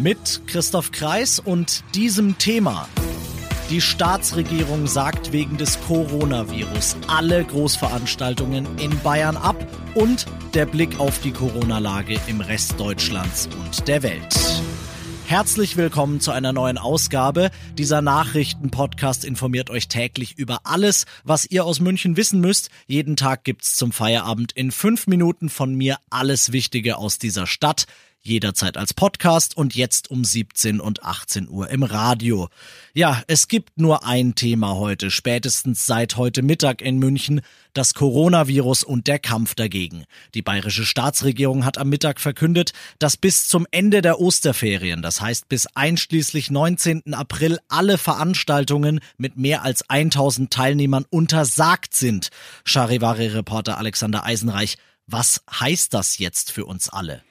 Mit Christoph Kreis und diesem Thema. Die Staatsregierung sagt wegen des Coronavirus alle Großveranstaltungen in Bayern ab und der Blick auf die Corona-Lage im Rest Deutschlands und der Welt. Herzlich willkommen zu einer neuen Ausgabe. Dieser Nachrichtenpodcast informiert euch täglich über alles, was ihr aus München wissen müsst. Jeden Tag gibt's zum Feierabend in fünf Minuten von mir alles Wichtige aus dieser Stadt jederzeit als Podcast und jetzt um 17 und 18 Uhr im Radio. Ja, es gibt nur ein Thema heute, spätestens seit heute Mittag in München, das Coronavirus und der Kampf dagegen. Die bayerische Staatsregierung hat am Mittag verkündet, dass bis zum Ende der Osterferien, das heißt bis einschließlich 19. April, alle Veranstaltungen mit mehr als 1000 Teilnehmern untersagt sind. Charivari-Reporter Alexander Eisenreich, was heißt das jetzt für uns alle?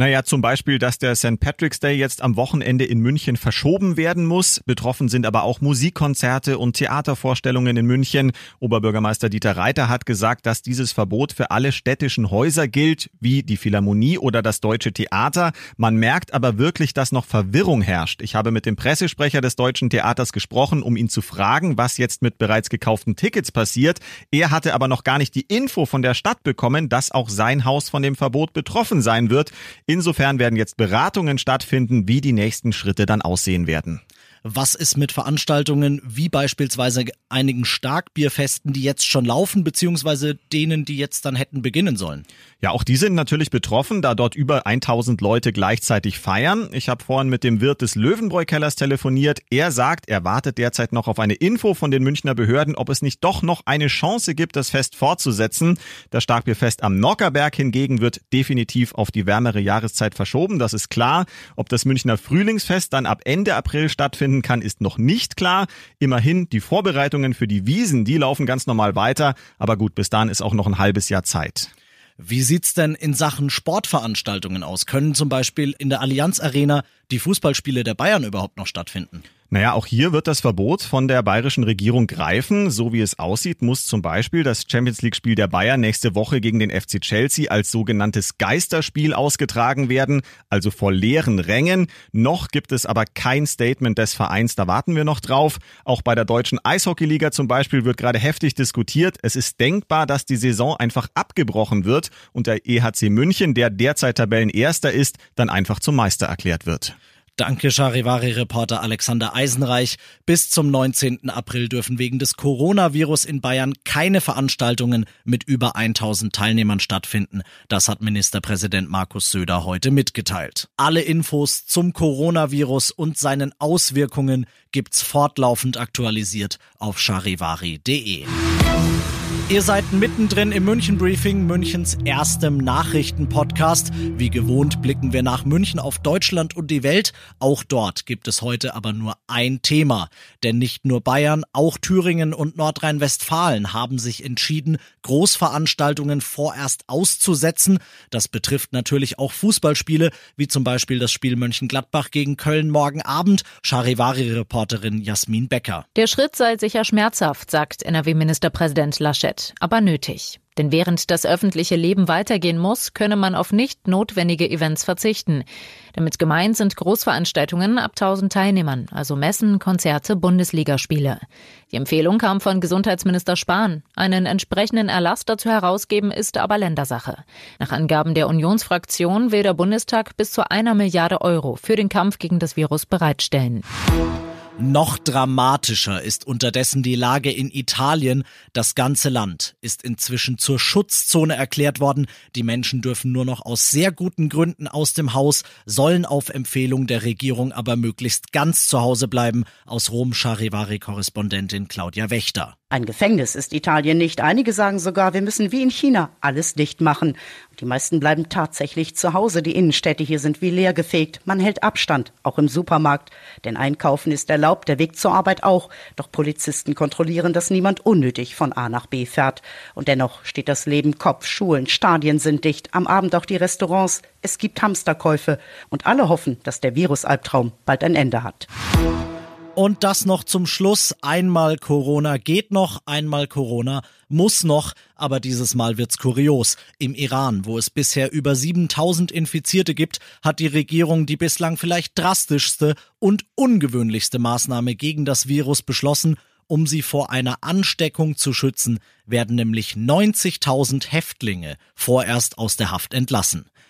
Naja, zum Beispiel, dass der St. Patrick's Day jetzt am Wochenende in München verschoben werden muss. Betroffen sind aber auch Musikkonzerte und Theatervorstellungen in München. Oberbürgermeister Dieter Reiter hat gesagt, dass dieses Verbot für alle städtischen Häuser gilt, wie die Philharmonie oder das Deutsche Theater. Man merkt aber wirklich, dass noch Verwirrung herrscht. Ich habe mit dem Pressesprecher des Deutschen Theaters gesprochen, um ihn zu fragen, was jetzt mit bereits gekauften Tickets passiert. Er hatte aber noch gar nicht die Info von der Stadt bekommen, dass auch sein Haus von dem Verbot betroffen sein wird. Insofern werden jetzt Beratungen stattfinden, wie die nächsten Schritte dann aussehen werden. Was ist mit Veranstaltungen wie beispielsweise einigen Starkbierfesten, die jetzt schon laufen, beziehungsweise denen, die jetzt dann hätten beginnen sollen? Ja, auch die sind natürlich betroffen, da dort über 1000 Leute gleichzeitig feiern. Ich habe vorhin mit dem Wirt des Löwenbräu-Kellers telefoniert. Er sagt, er wartet derzeit noch auf eine Info von den Münchner Behörden, ob es nicht doch noch eine Chance gibt, das Fest fortzusetzen. Das Starkbierfest am Nockerberg hingegen wird definitiv auf die wärmere Jahreszeit verschoben. Das ist klar. Ob das Münchner Frühlingsfest dann ab Ende April stattfindet, stattfinden kann, ist noch nicht klar. Immerhin, die Vorbereitungen für die Wiesen, die laufen ganz normal weiter. Aber gut, bis dahin ist auch noch ein halbes Jahr Zeit. Wie sieht's denn in Sachen Sportveranstaltungen aus? Können zum Beispiel in der Allianz Arena die Fußballspiele der Bayern überhaupt noch stattfinden? Naja, auch hier wird das Verbot von der bayerischen Regierung greifen. So wie es aussieht, muss zum Beispiel das Champions League-Spiel der Bayern nächste Woche gegen den FC Chelsea als sogenanntes Geisterspiel ausgetragen werden, also vor leeren Rängen. Noch gibt es aber kein Statement des Vereins, da warten wir noch drauf. Auch bei der deutschen Eishockeyliga zum Beispiel wird gerade heftig diskutiert. Es ist denkbar, dass die Saison einfach abgebrochen wird und der EHC München, der derzeit Tabellenerster ist, dann einfach zum Meister erklärt wird. Danke, Charivari-Reporter Alexander Eisenreich. Bis zum 19. April dürfen wegen des Coronavirus in Bayern keine Veranstaltungen mit über 1000 Teilnehmern stattfinden. Das hat Ministerpräsident Markus Söder heute mitgeteilt. Alle Infos zum Coronavirus und seinen Auswirkungen gibt's fortlaufend aktualisiert auf charivari.de. Ihr seid mittendrin im München Briefing, Münchens erstem Nachrichtenpodcast. Wie gewohnt blicken wir nach München auf Deutschland und die Welt. Auch dort gibt es heute aber nur ein Thema. Denn nicht nur Bayern, auch Thüringen und Nordrhein-Westfalen haben sich entschieden, Großveranstaltungen vorerst auszusetzen. Das betrifft natürlich auch Fußballspiele, wie zum Beispiel das Spiel Mönchengladbach gegen Köln morgen Abend. Charivari-Reporterin Jasmin Becker. Der Schritt sei sicher schmerzhaft, sagt NRW-Ministerpräsident Laschet aber nötig. Denn während das öffentliche Leben weitergehen muss, könne man auf nicht notwendige Events verzichten. Damit gemeint sind Großveranstaltungen ab 1000 Teilnehmern, also Messen, Konzerte, Bundesligaspiele. Die Empfehlung kam von Gesundheitsminister Spahn. Einen entsprechenden Erlass dazu herausgeben ist aber Ländersache. Nach Angaben der Unionsfraktion will der Bundestag bis zu einer Milliarde Euro für den Kampf gegen das Virus bereitstellen. Noch dramatischer ist unterdessen die Lage in Italien. Das ganze Land ist inzwischen zur Schutzzone erklärt worden. Die Menschen dürfen nur noch aus sehr guten Gründen aus dem Haus, sollen auf Empfehlung der Regierung aber möglichst ganz zu Hause bleiben. Aus Rom Charivari-Korrespondentin Claudia Wächter. Ein Gefängnis ist Italien nicht. Einige sagen sogar, wir müssen wie in China alles dicht machen. Die meisten bleiben tatsächlich zu Hause. Die Innenstädte hier sind wie leergefegt. Man hält Abstand, auch im Supermarkt. Denn Einkaufen ist erlaubt, der Weg zur Arbeit auch. Doch Polizisten kontrollieren, dass niemand unnötig von A nach B fährt. Und dennoch steht das Leben Kopf. Schulen, Stadien sind dicht. Am Abend auch die Restaurants. Es gibt Hamsterkäufe. Und alle hoffen, dass der Virusalbtraum bald ein Ende hat. Und das noch zum Schluss. Einmal Corona geht noch, einmal Corona muss noch, aber dieses Mal wird's kurios. Im Iran, wo es bisher über 7000 Infizierte gibt, hat die Regierung die bislang vielleicht drastischste und ungewöhnlichste Maßnahme gegen das Virus beschlossen. Um sie vor einer Ansteckung zu schützen, werden nämlich 90.000 Häftlinge vorerst aus der Haft entlassen.